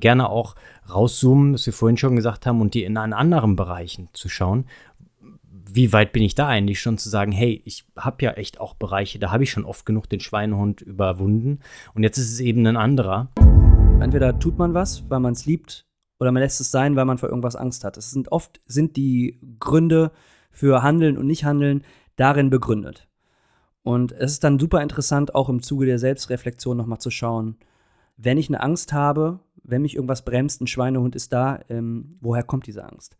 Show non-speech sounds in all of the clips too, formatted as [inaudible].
Gerne auch rauszoomen, was wir vorhin schon gesagt haben, und die in anderen Bereichen zu schauen. Wie weit bin ich da eigentlich schon zu sagen, hey, ich habe ja echt auch Bereiche, da habe ich schon oft genug den Schweinehund überwunden und jetzt ist es eben ein anderer. Entweder tut man was, weil man es liebt, oder man lässt es sein, weil man vor irgendwas Angst hat. Es sind oft sind die Gründe für Handeln und Nichthandeln darin begründet. Und es ist dann super interessant, auch im Zuge der Selbstreflexion nochmal zu schauen, wenn ich eine Angst habe, wenn mich irgendwas bremst, ein Schweinehund ist da, ähm, woher kommt diese Angst?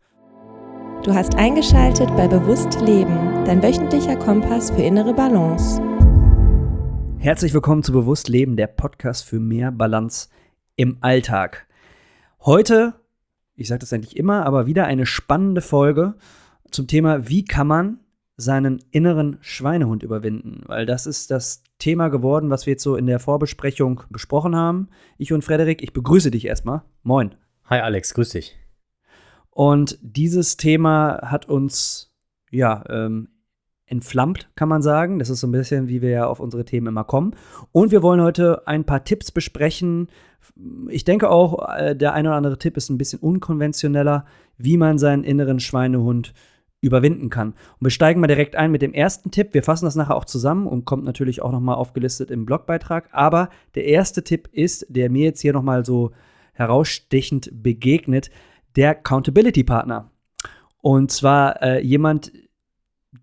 Du hast eingeschaltet bei Bewusst Leben, dein wöchentlicher Kompass für innere Balance. Herzlich willkommen zu Bewusst Leben, der Podcast für mehr Balance im Alltag. Heute, ich sage das eigentlich immer, aber wieder eine spannende Folge zum Thema, wie kann man seinen inneren Schweinehund überwinden, weil das ist das Thema geworden, was wir jetzt so in der Vorbesprechung besprochen haben. Ich und Frederik, ich begrüße dich erstmal. Moin. Hi Alex, grüß dich. Und dieses Thema hat uns, ja, ähm, entflammt, kann man sagen. Das ist so ein bisschen, wie wir ja auf unsere Themen immer kommen. Und wir wollen heute ein paar Tipps besprechen. Ich denke auch, äh, der eine oder andere Tipp ist ein bisschen unkonventioneller, wie man seinen inneren Schweinehund überwinden kann. Und wir steigen mal direkt ein mit dem ersten Tipp. Wir fassen das nachher auch zusammen und kommt natürlich auch nochmal aufgelistet im Blogbeitrag. Aber der erste Tipp ist, der mir jetzt hier nochmal so herausstechend begegnet, der Accountability Partner. Und zwar äh, jemand,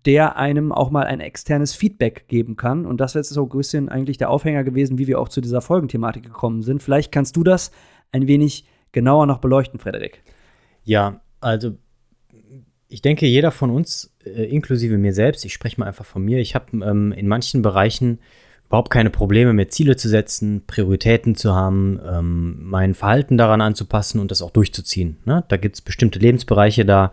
der einem auch mal ein externes Feedback geben kann. Und das wäre jetzt so ein bisschen eigentlich der Aufhänger gewesen, wie wir auch zu dieser Folgenthematik gekommen sind. Vielleicht kannst du das ein wenig genauer noch beleuchten, Frederik. Ja, also ich denke, jeder von uns, äh, inklusive mir selbst, ich spreche mal einfach von mir, ich habe ähm, in manchen Bereichen überhaupt keine Probleme, mir Ziele zu setzen, Prioritäten zu haben, ähm, mein Verhalten daran anzupassen und das auch durchzuziehen. Ne? Da gibt es bestimmte Lebensbereiche, da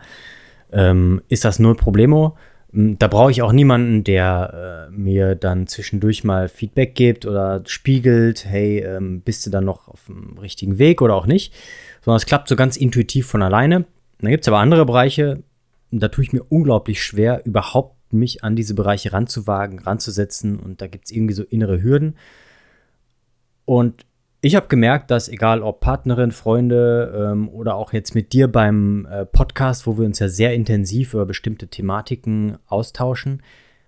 ähm, ist das null Problemo. Hm, da brauche ich auch niemanden, der äh, mir dann zwischendurch mal Feedback gibt oder spiegelt, hey, ähm, bist du dann noch auf dem richtigen Weg oder auch nicht. Sondern es klappt so ganz intuitiv von alleine. Dann gibt es aber andere Bereiche, da tue ich mir unglaublich schwer, überhaupt mich an diese Bereiche ranzuwagen, ranzusetzen. Und da gibt es irgendwie so innere Hürden. Und ich habe gemerkt, dass egal ob Partnerin, Freunde ähm, oder auch jetzt mit dir beim äh, Podcast, wo wir uns ja sehr intensiv über bestimmte Thematiken austauschen,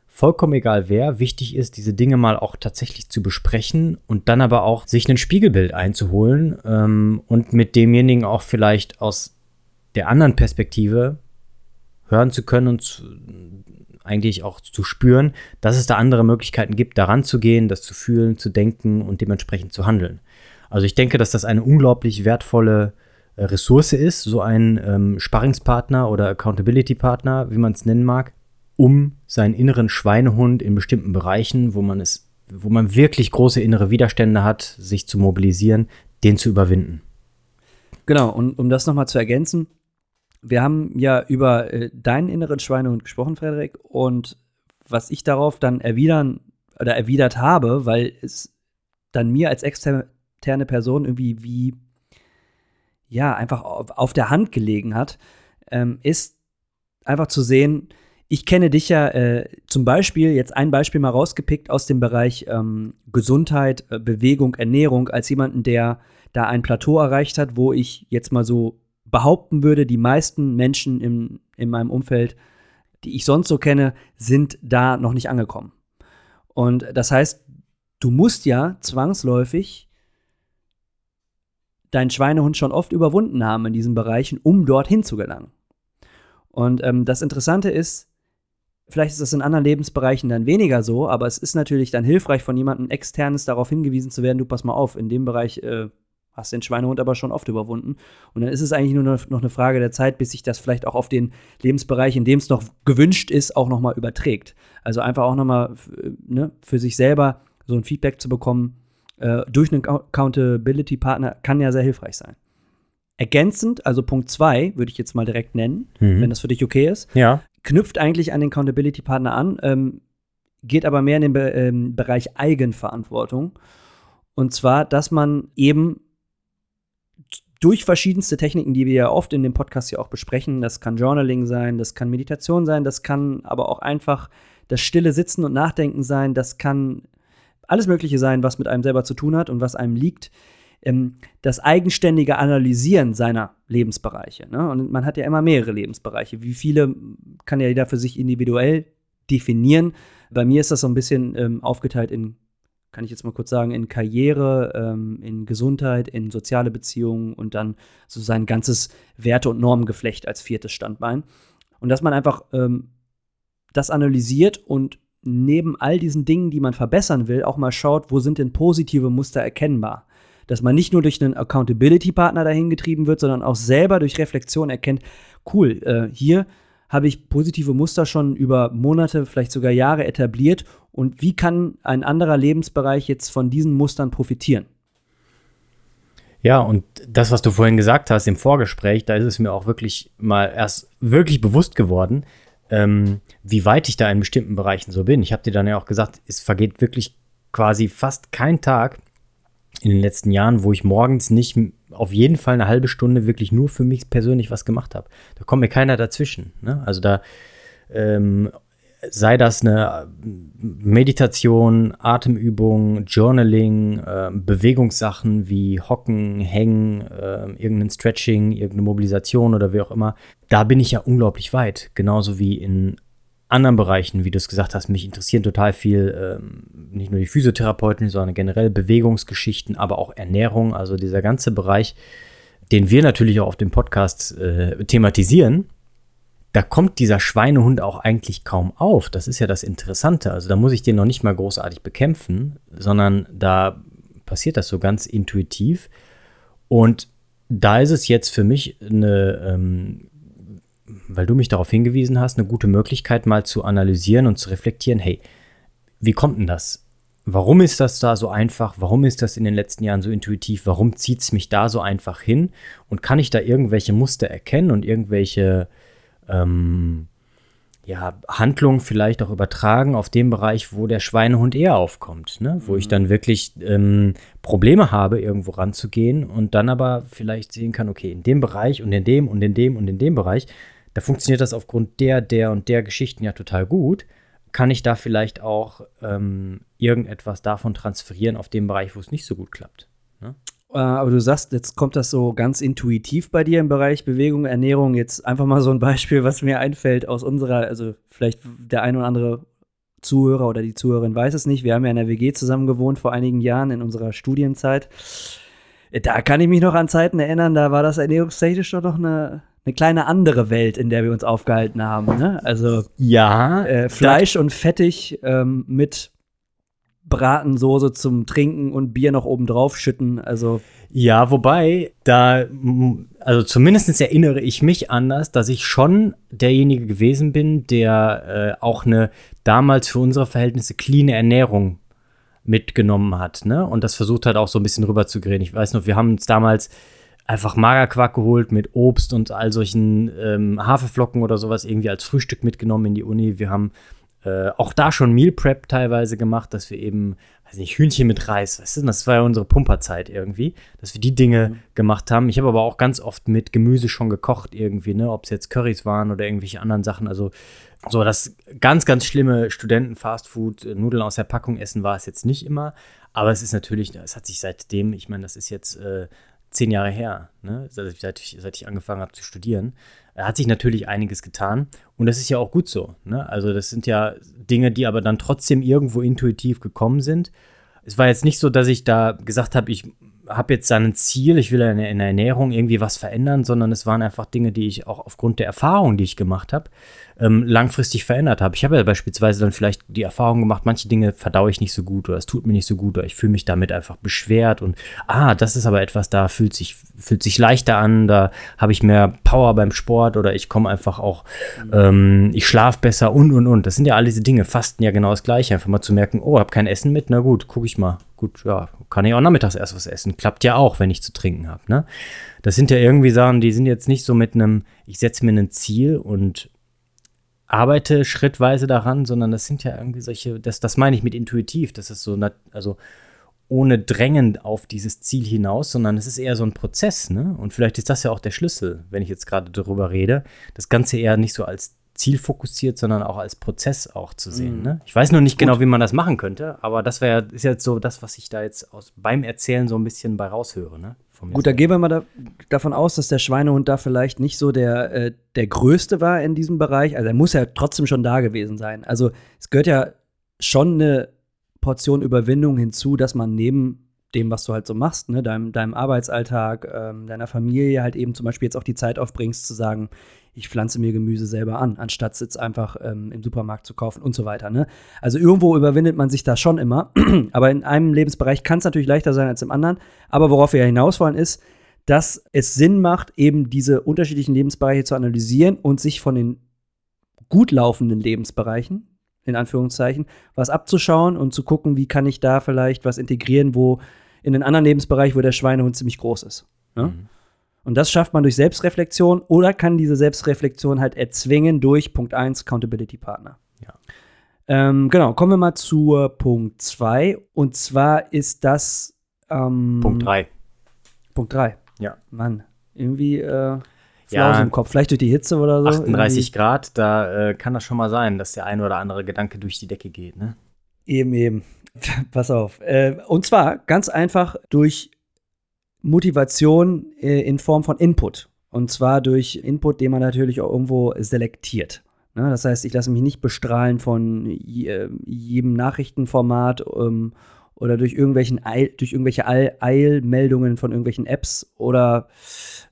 vollkommen egal wer, wichtig ist, diese Dinge mal auch tatsächlich zu besprechen und dann aber auch sich ein Spiegelbild einzuholen ähm, und mit demjenigen auch vielleicht aus der anderen Perspektive hören zu können und zu, eigentlich auch zu spüren, dass es da andere Möglichkeiten gibt, daran zu gehen, das zu fühlen, zu denken und dementsprechend zu handeln. Also ich denke, dass das eine unglaublich wertvolle äh, Ressource ist, so ein ähm, Sparringspartner oder Accountability-Partner, wie man es nennen mag, um seinen inneren Schweinehund in bestimmten Bereichen, wo man es, wo man wirklich große innere Widerstände hat, sich zu mobilisieren, den zu überwinden. Genau, und um das nochmal zu ergänzen, wir haben ja über äh, deinen inneren Schweinehund gesprochen, Frederik, und was ich darauf dann erwidern oder erwidert habe, weil es dann mir als externe Person irgendwie wie ja einfach auf, auf der Hand gelegen hat, ähm, ist einfach zu sehen, ich kenne dich ja äh, zum Beispiel, jetzt ein Beispiel mal rausgepickt aus dem Bereich ähm, Gesundheit, äh, Bewegung, Ernährung, als jemanden, der da ein Plateau erreicht hat, wo ich jetzt mal so behaupten würde, die meisten Menschen im, in meinem Umfeld, die ich sonst so kenne, sind da noch nicht angekommen. Und das heißt, du musst ja zwangsläufig deinen Schweinehund schon oft überwunden haben in diesen Bereichen, um dorthin zu gelangen. Und ähm, das Interessante ist, vielleicht ist das in anderen Lebensbereichen dann weniger so, aber es ist natürlich dann hilfreich, von jemandem externes darauf hingewiesen zu werden, du pass mal auf, in dem Bereich äh, hast den Schweinehund aber schon oft überwunden. Und dann ist es eigentlich nur noch eine Frage der Zeit, bis sich das vielleicht auch auf den Lebensbereich, in dem es noch gewünscht ist, auch nochmal überträgt. Also einfach auch nochmal ne, für sich selber so ein Feedback zu bekommen äh, durch einen Accountability-Partner kann ja sehr hilfreich sein. Ergänzend, also Punkt 2, würde ich jetzt mal direkt nennen, mhm. wenn das für dich okay ist, ja. knüpft eigentlich an den Accountability-Partner an, ähm, geht aber mehr in den Be ähm, Bereich Eigenverantwortung. Und zwar, dass man eben durch verschiedenste Techniken, die wir ja oft in dem Podcast ja auch besprechen. Das kann Journaling sein, das kann Meditation sein, das kann aber auch einfach das stille Sitzen und Nachdenken sein, das kann alles Mögliche sein, was mit einem selber zu tun hat und was einem liegt, ähm, das eigenständige Analysieren seiner Lebensbereiche. Ne? Und man hat ja immer mehrere Lebensbereiche. Wie viele kann ja jeder für sich individuell definieren. Bei mir ist das so ein bisschen ähm, aufgeteilt in, kann ich jetzt mal kurz sagen, in Karriere, ähm, in Gesundheit, in soziale Beziehungen und dann so sein ganzes Werte- und Normengeflecht als viertes Standbein. Und dass man einfach ähm, das analysiert und neben all diesen Dingen, die man verbessern will, auch mal schaut, wo sind denn positive Muster erkennbar. Dass man nicht nur durch einen Accountability-Partner dahin getrieben wird, sondern auch selber durch Reflexion erkennt, cool, äh, hier habe ich positive Muster schon über Monate, vielleicht sogar Jahre etabliert und wie kann ein anderer Lebensbereich jetzt von diesen Mustern profitieren? Ja, und das, was du vorhin gesagt hast im Vorgespräch, da ist es mir auch wirklich mal erst wirklich bewusst geworden, ähm, wie weit ich da in bestimmten Bereichen so bin. Ich habe dir dann ja auch gesagt, es vergeht wirklich quasi fast kein Tag in den letzten Jahren, wo ich morgens nicht auf jeden Fall eine halbe Stunde wirklich nur für mich persönlich was gemacht habe. Da kommt mir keiner dazwischen. Ne? Also da ähm, sei das eine Meditation, Atemübung, Journaling, äh, Bewegungssachen wie Hocken, Hängen, äh, irgendein Stretching, irgendeine Mobilisation oder wie auch immer, da bin ich ja unglaublich weit. Genauso wie in anderen Bereichen, wie du es gesagt hast, mich interessieren total viel, ähm, nicht nur die Physiotherapeuten, sondern generell Bewegungsgeschichten, aber auch Ernährung, also dieser ganze Bereich, den wir natürlich auch auf dem Podcast äh, thematisieren, da kommt dieser Schweinehund auch eigentlich kaum auf. Das ist ja das Interessante. Also da muss ich den noch nicht mal großartig bekämpfen, sondern da passiert das so ganz intuitiv. Und da ist es jetzt für mich eine ähm, weil du mich darauf hingewiesen hast, eine gute Möglichkeit, mal zu analysieren und zu reflektieren, hey, wie kommt denn das? Warum ist das da so einfach? Warum ist das in den letzten Jahren so intuitiv? Warum zieht es mich da so einfach hin? Und kann ich da irgendwelche Muster erkennen und irgendwelche ähm, ja, Handlungen vielleicht auch übertragen auf den Bereich, wo der Schweinehund eher aufkommt, ne? wo mhm. ich dann wirklich ähm, Probleme habe, irgendwo ranzugehen und dann aber vielleicht sehen kann, okay, in dem Bereich und in dem und in dem und in dem Bereich da funktioniert das aufgrund der, der und der Geschichten ja total gut. Kann ich da vielleicht auch ähm, irgendetwas davon transferieren auf den Bereich, wo es nicht so gut klappt? Äh, aber du sagst, jetzt kommt das so ganz intuitiv bei dir im Bereich Bewegung, Ernährung. Jetzt einfach mal so ein Beispiel, was mir einfällt aus unserer, also vielleicht der ein oder andere Zuhörer oder die Zuhörerin weiß es nicht. Wir haben ja in der WG zusammen gewohnt vor einigen Jahren in unserer Studienzeit. Da kann ich mich noch an Zeiten erinnern, da war das ernährungstechnisch doch noch eine, eine kleine andere Welt, in der wir uns aufgehalten haben. Ne? Also ja, äh, Fleisch und fettig ähm, mit Bratensoße zum Trinken und Bier noch oben drauf schütten. Also ja, wobei da, also zumindest erinnere ich mich anders, dass ich schon derjenige gewesen bin, der äh, auch eine damals für unsere Verhältnisse clean Ernährung mitgenommen hat, ne? Und das versucht hat auch so ein bisschen rüberzugehen. Ich weiß noch, wir haben uns damals einfach Magerquark geholt mit Obst und all solchen ähm, Haferflocken oder sowas irgendwie als Frühstück mitgenommen in die Uni. Wir haben äh, auch da schon Meal Prep teilweise gemacht, dass wir eben, weiß nicht, Hühnchen mit Reis, weißt du, das war ja unsere Pumperzeit irgendwie, dass wir die Dinge mhm. gemacht haben. Ich habe aber auch ganz oft mit Gemüse schon gekocht irgendwie, ne, ob es jetzt Currys waren oder irgendwelche anderen Sachen. Also so das ganz, ganz schlimme Studenten-Fastfood, äh, Nudeln aus der Packung essen war es jetzt nicht immer. Aber es ist natürlich, es hat sich seitdem, ich meine, das ist jetzt äh, zehn Jahre her, ne? seit, ich, seit ich angefangen habe zu studieren, hat sich natürlich einiges getan. Und das ist ja auch gut so. Ne? Also das sind ja Dinge, die aber dann trotzdem irgendwo intuitiv gekommen sind. Es war jetzt nicht so, dass ich da gesagt habe, ich habe jetzt ein Ziel, ich will in der Ernährung irgendwie was verändern, sondern es waren einfach Dinge, die ich auch aufgrund der Erfahrung, die ich gemacht habe, ähm, langfristig verändert habe. Ich habe ja beispielsweise dann vielleicht die Erfahrung gemacht, manche Dinge verdaue ich nicht so gut oder es tut mir nicht so gut oder ich fühle mich damit einfach beschwert und ah, das ist aber etwas, da fühlt sich, fühlt sich leichter an, da habe ich mehr Power beim Sport oder ich komme einfach auch, ähm, ich schlafe besser und und und. Das sind ja all diese Dinge, Fasten ja genau das gleiche, einfach mal zu merken, oh, habe kein Essen mit, na gut, gucke ich mal. Gut, ja, kann ich auch nachmittags erst was essen. Klappt ja auch, wenn ich zu trinken habe. Ne? Das sind ja irgendwie Sachen, die sind jetzt nicht so mit einem, ich setze mir ein Ziel und arbeite schrittweise daran, sondern das sind ja irgendwie solche, das, das meine ich mit intuitiv, das ist so, also ohne Drängen auf dieses Ziel hinaus, sondern es ist eher so ein Prozess, ne? Und vielleicht ist das ja auch der Schlüssel, wenn ich jetzt gerade darüber rede, das Ganze eher nicht so als zielfokussiert, sondern auch als Prozess auch zu sehen. Mhm. Ne? Ich weiß noch nicht Gut. genau, wie man das machen könnte, aber das wäre ist jetzt so das, was ich da jetzt aus, beim Erzählen so ein bisschen bei raushöre. Ne? Gut, da gehen wir mal da, davon aus, dass der Schweinehund da vielleicht nicht so der, äh, der größte war in diesem Bereich. Also er muss ja trotzdem schon da gewesen sein. Also es gehört ja schon eine Portion Überwindung hinzu, dass man neben dem, was du halt so machst, ne, deinem, deinem Arbeitsalltag, ähm, deiner Familie halt eben zum Beispiel jetzt auch die Zeit aufbringst, zu sagen, ich pflanze mir Gemüse selber an, anstatt es jetzt einfach ähm, im Supermarkt zu kaufen und so weiter. Ne? Also irgendwo überwindet man sich da schon immer, [clears throat] aber in einem Lebensbereich kann es natürlich leichter sein als im anderen. Aber worauf wir ja hinaus wollen, ist, dass es Sinn macht, eben diese unterschiedlichen Lebensbereiche zu analysieren und sich von den gut laufenden Lebensbereichen, in Anführungszeichen, was abzuschauen und zu gucken, wie kann ich da vielleicht was integrieren, wo in den anderen Lebensbereich, wo der Schweinehund ziemlich groß ist. Ne? Mhm. Und das schafft man durch Selbstreflexion oder kann diese Selbstreflexion halt erzwingen durch Punkt 1 Accountability Partner. Ja. Ähm, genau, kommen wir mal zu Punkt 2. Und zwar ist das ähm, Punkt 3. Punkt 3. Ja. Mann, irgendwie äh, ja, im Kopf. Vielleicht durch die Hitze oder so. 38 irgendwie. Grad, da äh, kann das schon mal sein, dass der ein oder andere Gedanke durch die Decke geht, ne? Eben, eben. [laughs] Pass auf. Äh, und zwar ganz einfach durch Motivation äh, in Form von Input. Und zwar durch Input, den man natürlich auch irgendwo selektiert. Ne? Das heißt, ich lasse mich nicht bestrahlen von äh, jedem Nachrichtenformat ähm, oder durch, irgendwelchen Eil, durch irgendwelche Eilmeldungen von irgendwelchen Apps oder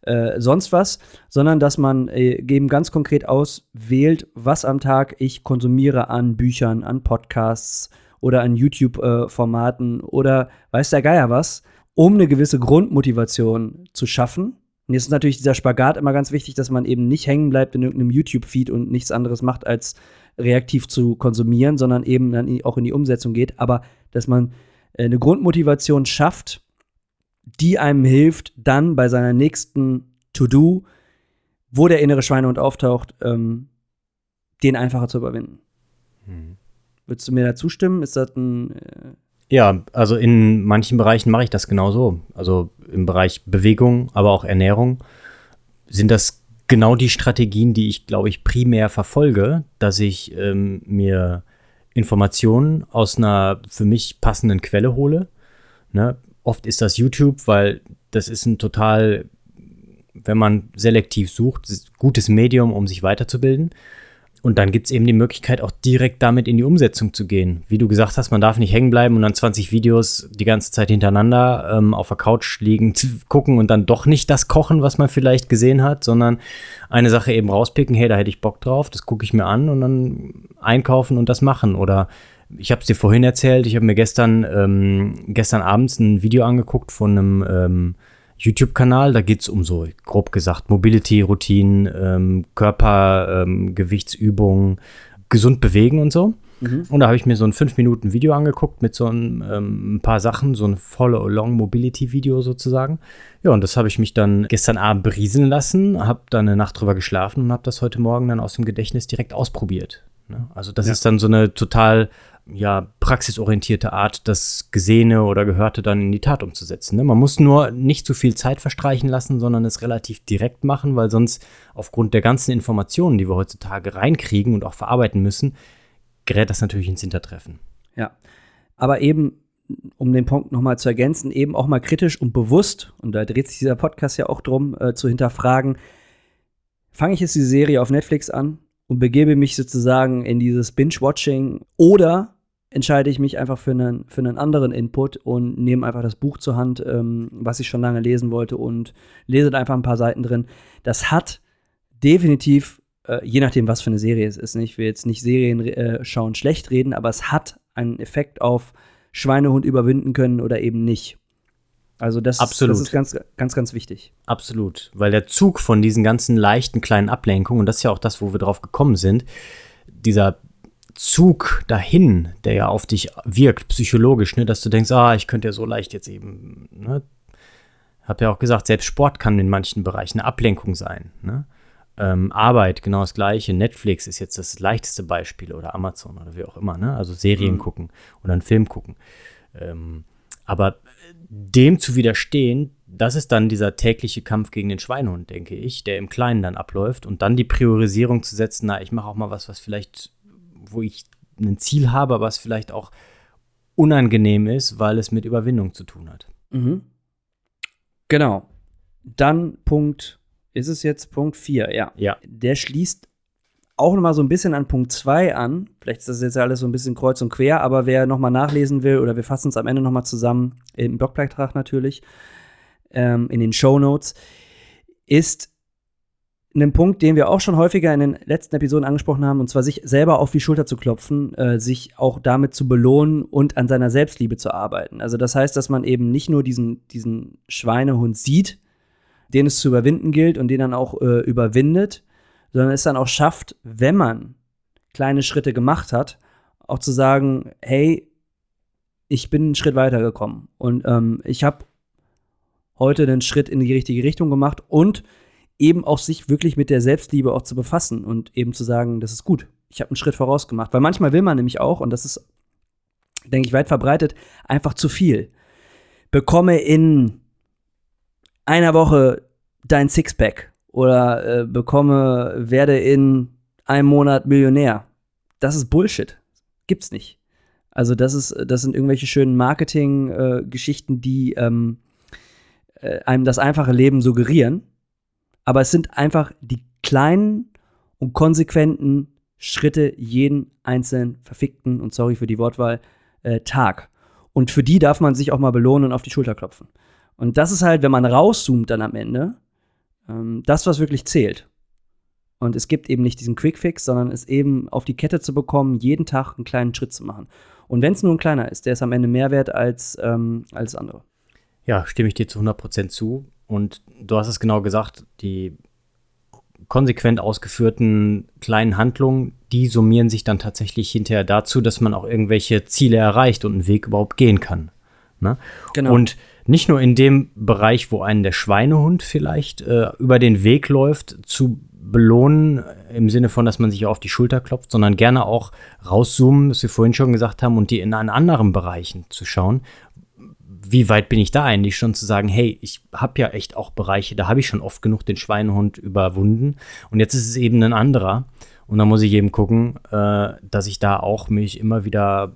äh, sonst was, sondern dass man äh, eben ganz konkret auswählt, was am Tag ich konsumiere an Büchern, an Podcasts oder an YouTube-Formaten oder weiß der Geier was, um eine gewisse Grundmotivation zu schaffen. Und jetzt ist natürlich dieser Spagat immer ganz wichtig, dass man eben nicht hängen bleibt in irgendeinem YouTube-Feed und nichts anderes macht, als reaktiv zu konsumieren, sondern eben dann auch in die Umsetzung geht. Aber dass man äh, eine Grundmotivation schafft, die einem hilft, dann bei seiner nächsten To-Do, wo der innere Schweinehund auftaucht, ähm, den einfacher zu überwinden. Hm. Würdest du mir da zustimmen? Ist das ein. Äh ja, also in manchen Bereichen mache ich das genauso. Also im Bereich Bewegung, aber auch Ernährung sind das genau die Strategien, die ich, glaube ich, primär verfolge, dass ich ähm, mir Informationen aus einer für mich passenden Quelle hole. Ne? Oft ist das YouTube, weil das ist ein total, wenn man selektiv sucht, gutes Medium, um sich weiterzubilden. Und dann gibt es eben die Möglichkeit, auch direkt damit in die Umsetzung zu gehen. Wie du gesagt hast, man darf nicht hängen bleiben und dann 20 Videos die ganze Zeit hintereinander ähm, auf der Couch liegen, [laughs] gucken und dann doch nicht das kochen, was man vielleicht gesehen hat, sondern eine Sache eben rauspicken, hey, da hätte ich Bock drauf, das gucke ich mir an und dann einkaufen und das machen. Oder ich habe es dir vorhin erzählt, ich habe mir gestern, ähm, gestern abends ein Video angeguckt von einem ähm, YouTube-Kanal. Da geht es um so, grob gesagt, Mobility-Routinen, ähm, Körpergewichtsübungen, ähm, gesund bewegen und so. Mhm. Und da habe ich mir so ein 5-Minuten-Video angeguckt mit so ein, ähm, ein paar Sachen, so ein Follow-Along-Mobility-Video sozusagen. Ja, und das habe ich mich dann gestern Abend berieseln lassen, habe dann eine Nacht drüber geschlafen und habe das heute Morgen dann aus dem Gedächtnis direkt ausprobiert. Ne? Also das ja. ist dann so eine total ja, praxisorientierte Art, das Gesehene oder Gehörte dann in die Tat umzusetzen. Ne? Man muss nur nicht zu viel Zeit verstreichen lassen, sondern es relativ direkt machen, weil sonst aufgrund der ganzen Informationen, die wir heutzutage reinkriegen und auch verarbeiten müssen, gerät das natürlich ins Hintertreffen. Ja, aber eben, um den Punkt nochmal zu ergänzen, eben auch mal kritisch und bewusst, und da dreht sich dieser Podcast ja auch drum, äh, zu hinterfragen, fange ich jetzt die Serie auf Netflix an und begebe mich sozusagen in dieses Binge-Watching oder entscheide ich mich einfach für einen, für einen anderen Input und nehme einfach das Buch zur Hand, ähm, was ich schon lange lesen wollte und lese da einfach ein paar Seiten drin. Das hat definitiv, äh, je nachdem, was für eine Serie es ist, ich will jetzt nicht Serien äh, schauen schlecht reden, aber es hat einen Effekt auf Schweinehund überwinden können oder eben nicht. Also das, Absolut. das ist ganz, ganz, ganz wichtig. Absolut, weil der Zug von diesen ganzen leichten kleinen Ablenkungen, und das ist ja auch das, wo wir drauf gekommen sind, dieser Zug dahin, der ja auf dich wirkt, psychologisch, ne, dass du denkst, ah, ich könnte ja so leicht jetzt eben, ne, hab ja auch gesagt, selbst Sport kann in manchen Bereichen eine Ablenkung sein, ne? Ähm, Arbeit, genau das gleiche. Netflix ist jetzt das leichteste Beispiel oder Amazon oder wie auch immer, ne? Also Serien mhm. gucken oder einen Film gucken. Ähm, aber dem zu widerstehen, das ist dann dieser tägliche Kampf gegen den Schweinehund, denke ich, der im Kleinen dann abläuft und dann die Priorisierung zu setzen, na, ich mache auch mal was, was vielleicht, wo ich ein Ziel habe, aber es vielleicht auch unangenehm ist, weil es mit Überwindung zu tun hat. Mhm. Genau. Dann Punkt, ist es jetzt Punkt 4, ja. Ja. Der schließt auch noch mal so ein bisschen an Punkt 2 an. Vielleicht ist das jetzt alles so ein bisschen kreuz und quer, aber wer noch mal nachlesen will oder wir fassen es am Ende noch mal zusammen, im Blogbeitrag natürlich, ähm, in den Show Notes, ist ein Punkt, den wir auch schon häufiger in den letzten Episoden angesprochen haben, und zwar sich selber auf die Schulter zu klopfen, äh, sich auch damit zu belohnen und an seiner Selbstliebe zu arbeiten. Also das heißt, dass man eben nicht nur diesen, diesen Schweinehund sieht, den es zu überwinden gilt und den dann auch äh, überwindet, sondern es dann auch schafft, wenn man kleine Schritte gemacht hat, auch zu sagen, hey, ich bin einen Schritt weitergekommen und ähm, ich habe heute den Schritt in die richtige Richtung gemacht und eben auch sich wirklich mit der Selbstliebe auch zu befassen und eben zu sagen, das ist gut, ich habe einen Schritt voraus gemacht. Weil manchmal will man nämlich auch, und das ist, denke ich, weit verbreitet, einfach zu viel. Bekomme in einer Woche dein Sixpack oder äh, bekomme, werde in einem Monat Millionär. Das ist Bullshit. Gibt's nicht. Also das ist, das sind irgendwelche schönen Marketing-Geschichten, äh, die ähm, äh, einem das einfache Leben suggerieren. Aber es sind einfach die kleinen und konsequenten Schritte jeden einzelnen verfickten, und sorry für die Wortwahl, äh, Tag. Und für die darf man sich auch mal belohnen und auf die Schulter klopfen. Und das ist halt, wenn man rauszoomt dann am Ende, ähm, das, was wirklich zählt. Und es gibt eben nicht diesen Quickfix, sondern es eben auf die Kette zu bekommen, jeden Tag einen kleinen Schritt zu machen. Und wenn es nur ein kleiner ist, der ist am Ende mehr wert als ähm, alles andere. Ja, stimme ich dir zu 100% zu. Und du hast es genau gesagt, die konsequent ausgeführten kleinen Handlungen, die summieren sich dann tatsächlich hinterher dazu, dass man auch irgendwelche Ziele erreicht und einen Weg überhaupt gehen kann. Ne? Genau. Und nicht nur in dem Bereich, wo einen der Schweinehund vielleicht äh, über den Weg läuft, zu belohnen, im Sinne von, dass man sich auf die Schulter klopft, sondern gerne auch rauszoomen, was wir vorhin schon gesagt haben, und die in anderen Bereichen zu schauen, wie weit bin ich da eigentlich schon zu sagen, hey, ich habe ja echt auch Bereiche, da habe ich schon oft genug den Schweinehund überwunden. Und jetzt ist es eben ein anderer. Und da muss ich eben gucken, äh, dass ich da auch mich immer wieder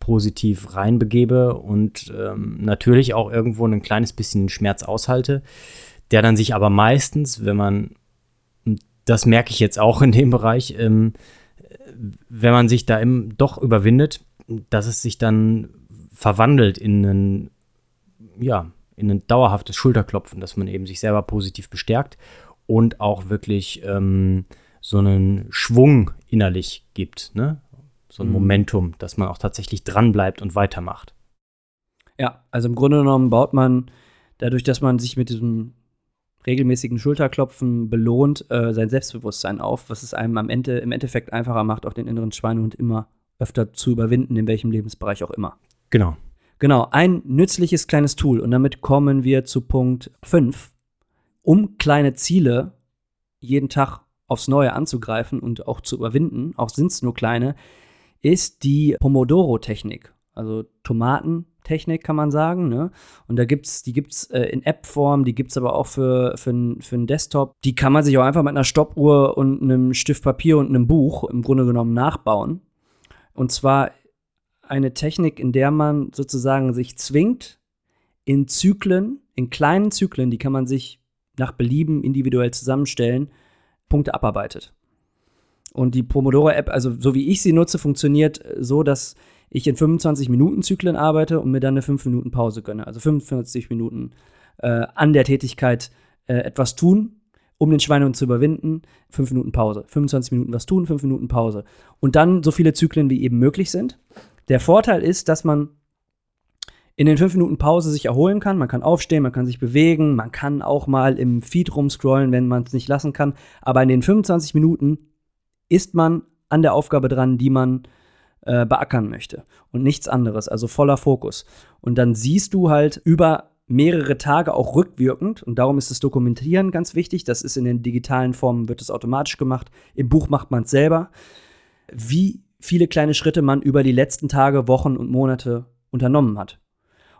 positiv reinbegebe und ähm, natürlich auch irgendwo ein kleines bisschen Schmerz aushalte, der dann sich aber meistens, wenn man, das merke ich jetzt auch in dem Bereich, ähm, wenn man sich da im, doch überwindet, dass es sich dann verwandelt in einen ja, in ein dauerhaftes Schulterklopfen, dass man eben sich selber positiv bestärkt und auch wirklich ähm, so einen Schwung innerlich gibt, ne? So ein mhm. Momentum, dass man auch tatsächlich dranbleibt und weitermacht. Ja, also im Grunde genommen baut man dadurch, dass man sich mit diesem regelmäßigen Schulterklopfen belohnt, äh, sein Selbstbewusstsein auf, was es einem am Ende im Endeffekt einfacher macht, auch den inneren Schweinehund immer öfter zu überwinden, in welchem Lebensbereich auch immer. Genau. Genau, ein nützliches kleines Tool. Und damit kommen wir zu Punkt 5. Um kleine Ziele jeden Tag aufs Neue anzugreifen und auch zu überwinden, auch sind es nur kleine, ist die Pomodoro-Technik. Also Tomatentechnik kann man sagen. Ne? Und da gibt's, die gibt es äh, in App-Form, die gibt es aber auch für, für, für einen Desktop. Die kann man sich auch einfach mit einer Stoppuhr und einem Stift Papier und einem Buch im Grunde genommen nachbauen. Und zwar eine Technik, in der man sozusagen sich zwingt, in Zyklen, in kleinen Zyklen, die kann man sich nach Belieben individuell zusammenstellen, Punkte abarbeitet. Und die Pomodoro-App, also so wie ich sie nutze, funktioniert so, dass ich in 25-Minuten-Zyklen arbeite und mir dann eine 5-Minuten-Pause gönne. Also 45 Minuten äh, an der Tätigkeit äh, etwas tun, um den Schweinehund zu überwinden, 5 Minuten Pause. 25 Minuten was tun, 5 Minuten Pause. Und dann so viele Zyklen, wie eben möglich sind. Der Vorteil ist, dass man in den fünf Minuten Pause sich erholen kann. Man kann aufstehen, man kann sich bewegen, man kann auch mal im Feed rumscrollen, wenn man es nicht lassen kann. Aber in den 25 Minuten ist man an der Aufgabe dran, die man äh, beackern möchte und nichts anderes, also voller Fokus. Und dann siehst du halt über mehrere Tage auch rückwirkend und darum ist das Dokumentieren ganz wichtig. Das ist in den digitalen Formen wird es automatisch gemacht. Im Buch macht man es selber. Wie viele kleine Schritte man über die letzten Tage, Wochen und Monate unternommen hat.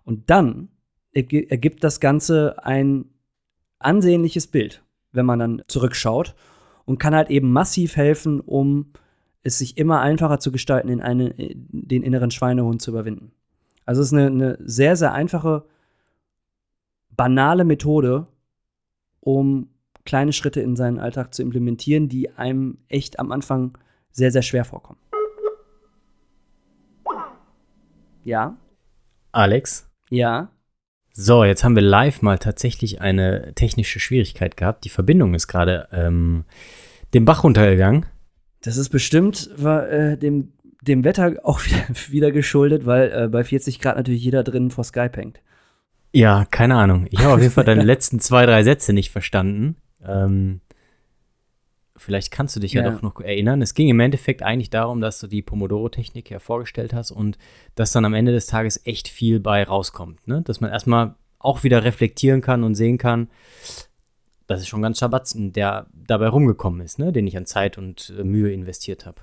Und dann ergibt das Ganze ein ansehnliches Bild, wenn man dann zurückschaut und kann halt eben massiv helfen, um es sich immer einfacher zu gestalten, in eine, den inneren Schweinehund zu überwinden. Also es ist eine, eine sehr, sehr einfache, banale Methode, um kleine Schritte in seinen Alltag zu implementieren, die einem echt am Anfang sehr, sehr schwer vorkommen. Ja. Alex? Ja. So, jetzt haben wir live mal tatsächlich eine technische Schwierigkeit gehabt. Die Verbindung ist gerade ähm, dem Bach runtergegangen. Das ist bestimmt war, äh, dem, dem Wetter auch [laughs] wieder, wieder geschuldet, weil äh, bei 40 Grad natürlich jeder drin vor Skype hängt. Ja, keine Ahnung. Ich habe auf jeden Fall deine [laughs] letzten zwei, drei Sätze nicht verstanden. Ähm, vielleicht kannst du dich ja. ja. doch noch erinnern. Es ging im Endeffekt eigentlich darum, dass du die Pomodoro-Technik ja vorgestellt hast und dass dann am Ende des Tages echt viel bei rauskommt. Ne? Dass man erstmal auch wieder reflektieren kann und sehen kann, das ist schon ganz Schabatzen, der dabei rumgekommen ist, ne? den ich an Zeit und äh, Mühe investiert habe.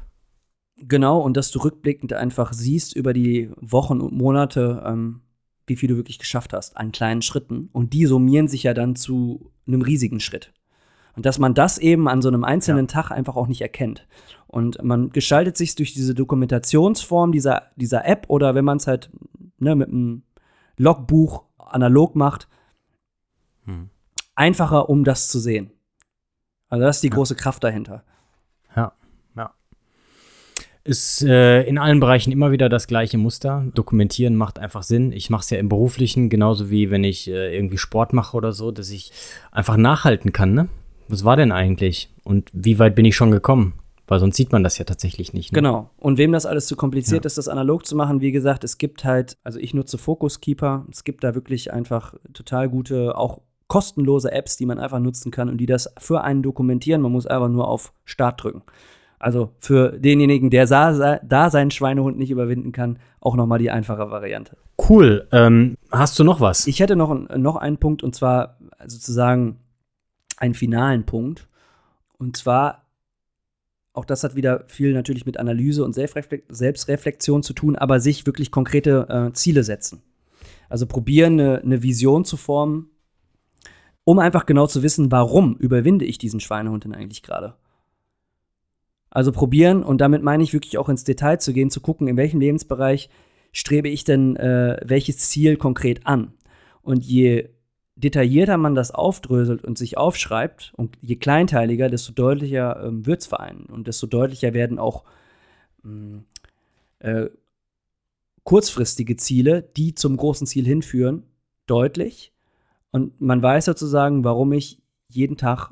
Genau, und dass du rückblickend einfach siehst über die Wochen und Monate, ähm, wie viel du wirklich geschafft hast an kleinen Schritten. Und die summieren sich ja dann zu einem riesigen Schritt. Und dass man das eben an so einem einzelnen ja. Tag einfach auch nicht erkennt. Und man gestaltet sich durch diese Dokumentationsform dieser, dieser App oder wenn man es halt ne, mit einem Logbuch analog macht, hm. einfacher, um das zu sehen. Also das ist die ja. große Kraft dahinter. Ist äh, in allen Bereichen immer wieder das gleiche Muster. Dokumentieren macht einfach Sinn. Ich mache es ja im Beruflichen, genauso wie wenn ich äh, irgendwie Sport mache oder so, dass ich einfach nachhalten kann, ne? was war denn eigentlich? Und wie weit bin ich schon gekommen? Weil sonst sieht man das ja tatsächlich nicht. Ne? Genau. Und wem das alles zu kompliziert ja. ist, das analog zu machen, wie gesagt, es gibt halt, also ich nutze Focus Keeper. Es gibt da wirklich einfach total gute, auch kostenlose Apps, die man einfach nutzen kann und die das für einen dokumentieren. Man muss einfach nur auf Start drücken. Also für denjenigen, der da seinen Schweinehund nicht überwinden kann, auch nochmal die einfache Variante. Cool. Ähm, hast du noch was? Ich hätte noch, noch einen Punkt und zwar sozusagen einen finalen Punkt. Und zwar, auch das hat wieder viel natürlich mit Analyse und Selbstreflexion zu tun, aber sich wirklich konkrete äh, Ziele setzen. Also probieren, eine, eine Vision zu formen, um einfach genau zu wissen, warum überwinde ich diesen Schweinehund denn eigentlich gerade. Also probieren, und damit meine ich wirklich auch ins Detail zu gehen, zu gucken, in welchem Lebensbereich strebe ich denn äh, welches Ziel konkret an. Und je detaillierter man das aufdröselt und sich aufschreibt, und je kleinteiliger, desto deutlicher ähm, wird es vereinen und desto deutlicher werden auch mh, mm, äh, kurzfristige Ziele, die zum großen Ziel hinführen, deutlich. Und man weiß sozusagen, warum ich jeden Tag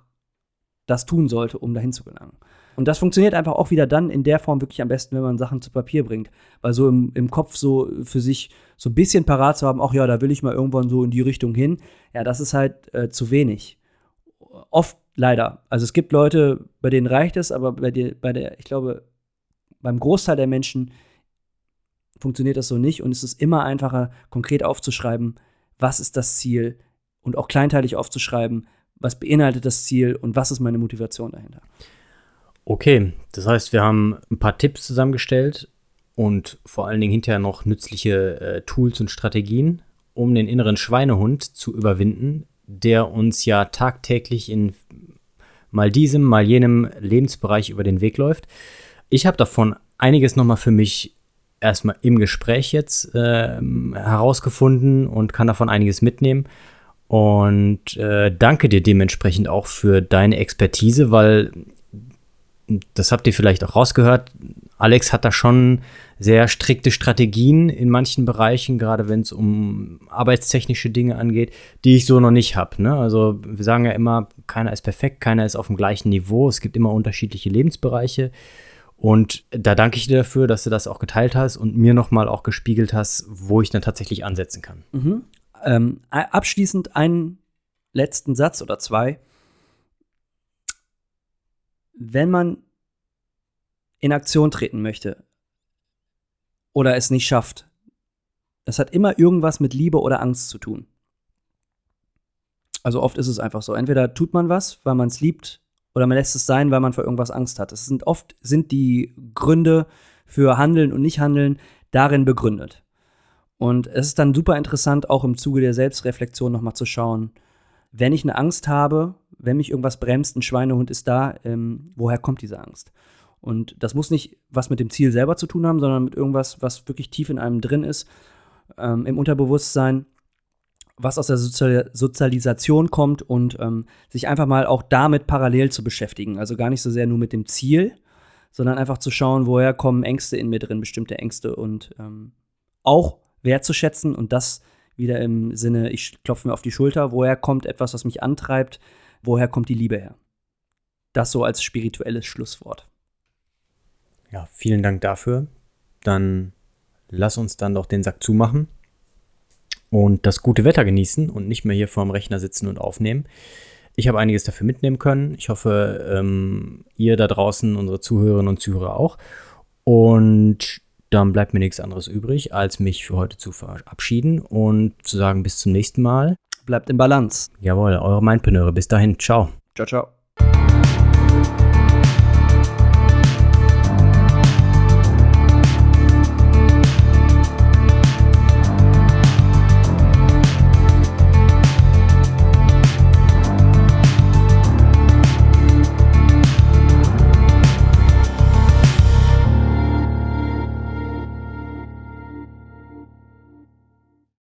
das tun sollte, um dahin zu gelangen. Und das funktioniert einfach auch wieder dann in der Form wirklich am besten, wenn man Sachen zu Papier bringt. Weil so im, im Kopf so für sich so ein bisschen parat zu haben, ach ja, da will ich mal irgendwann so in die Richtung hin, ja, das ist halt äh, zu wenig. Oft leider. Also es gibt Leute, bei denen reicht es, aber bei, der, bei der, ich glaube, beim Großteil der Menschen funktioniert das so nicht und es ist immer einfacher, konkret aufzuschreiben, was ist das Ziel und auch kleinteilig aufzuschreiben, was beinhaltet das Ziel und was ist meine Motivation dahinter. Okay, das heißt, wir haben ein paar Tipps zusammengestellt und vor allen Dingen hinterher noch nützliche äh, Tools und Strategien, um den inneren Schweinehund zu überwinden, der uns ja tagtäglich in mal diesem, mal jenem Lebensbereich über den Weg läuft. Ich habe davon einiges nochmal für mich erstmal im Gespräch jetzt äh, herausgefunden und kann davon einiges mitnehmen. Und äh, danke dir dementsprechend auch für deine Expertise, weil das habt ihr vielleicht auch rausgehört, Alex hat da schon sehr strikte Strategien in manchen Bereichen, gerade wenn es um arbeitstechnische Dinge angeht, die ich so noch nicht habe. Ne? Also wir sagen ja immer, keiner ist perfekt, keiner ist auf dem gleichen Niveau. Es gibt immer unterschiedliche Lebensbereiche. Und da danke ich dir dafür, dass du das auch geteilt hast und mir nochmal auch gespiegelt hast, wo ich dann tatsächlich ansetzen kann. Mhm. Ähm, abschließend einen letzten Satz oder zwei wenn man in Aktion treten möchte oder es nicht schafft, das hat immer irgendwas mit Liebe oder Angst zu tun. Also oft ist es einfach so. Entweder tut man was, weil man es liebt, oder man lässt es sein, weil man vor irgendwas Angst hat. Es sind oft sind die Gründe für Handeln und Nichthandeln darin begründet. Und es ist dann super interessant, auch im Zuge der Selbstreflexion nochmal zu schauen, wenn ich eine Angst habe, wenn mich irgendwas bremst, ein Schweinehund ist da, ähm, woher kommt diese Angst? Und das muss nicht was mit dem Ziel selber zu tun haben, sondern mit irgendwas, was wirklich tief in einem drin ist, ähm, im Unterbewusstsein, was aus der Sozial Sozialisation kommt und ähm, sich einfach mal auch damit parallel zu beschäftigen. Also gar nicht so sehr nur mit dem Ziel, sondern einfach zu schauen, woher kommen Ängste in mir drin, bestimmte Ängste und ähm, auch wertzuschätzen und das wieder im Sinne, ich klopfe mir auf die Schulter, woher kommt etwas, was mich antreibt, woher kommt die Liebe her? Das so als spirituelles Schlusswort. Ja, vielen Dank dafür. Dann lass uns dann doch den Sack zumachen und das gute Wetter genießen und nicht mehr hier vorm Rechner sitzen und aufnehmen. Ich habe einiges dafür mitnehmen können. Ich hoffe, ähm, ihr da draußen, unsere Zuhörerinnen und Zuhörer auch. Und dann bleibt mir nichts anderes übrig, als mich für heute zu verabschieden und zu sagen, bis zum nächsten Mal. Bleibt in Balance. Jawohl, eure Mindpreneure. Bis dahin. Ciao. Ciao, ciao.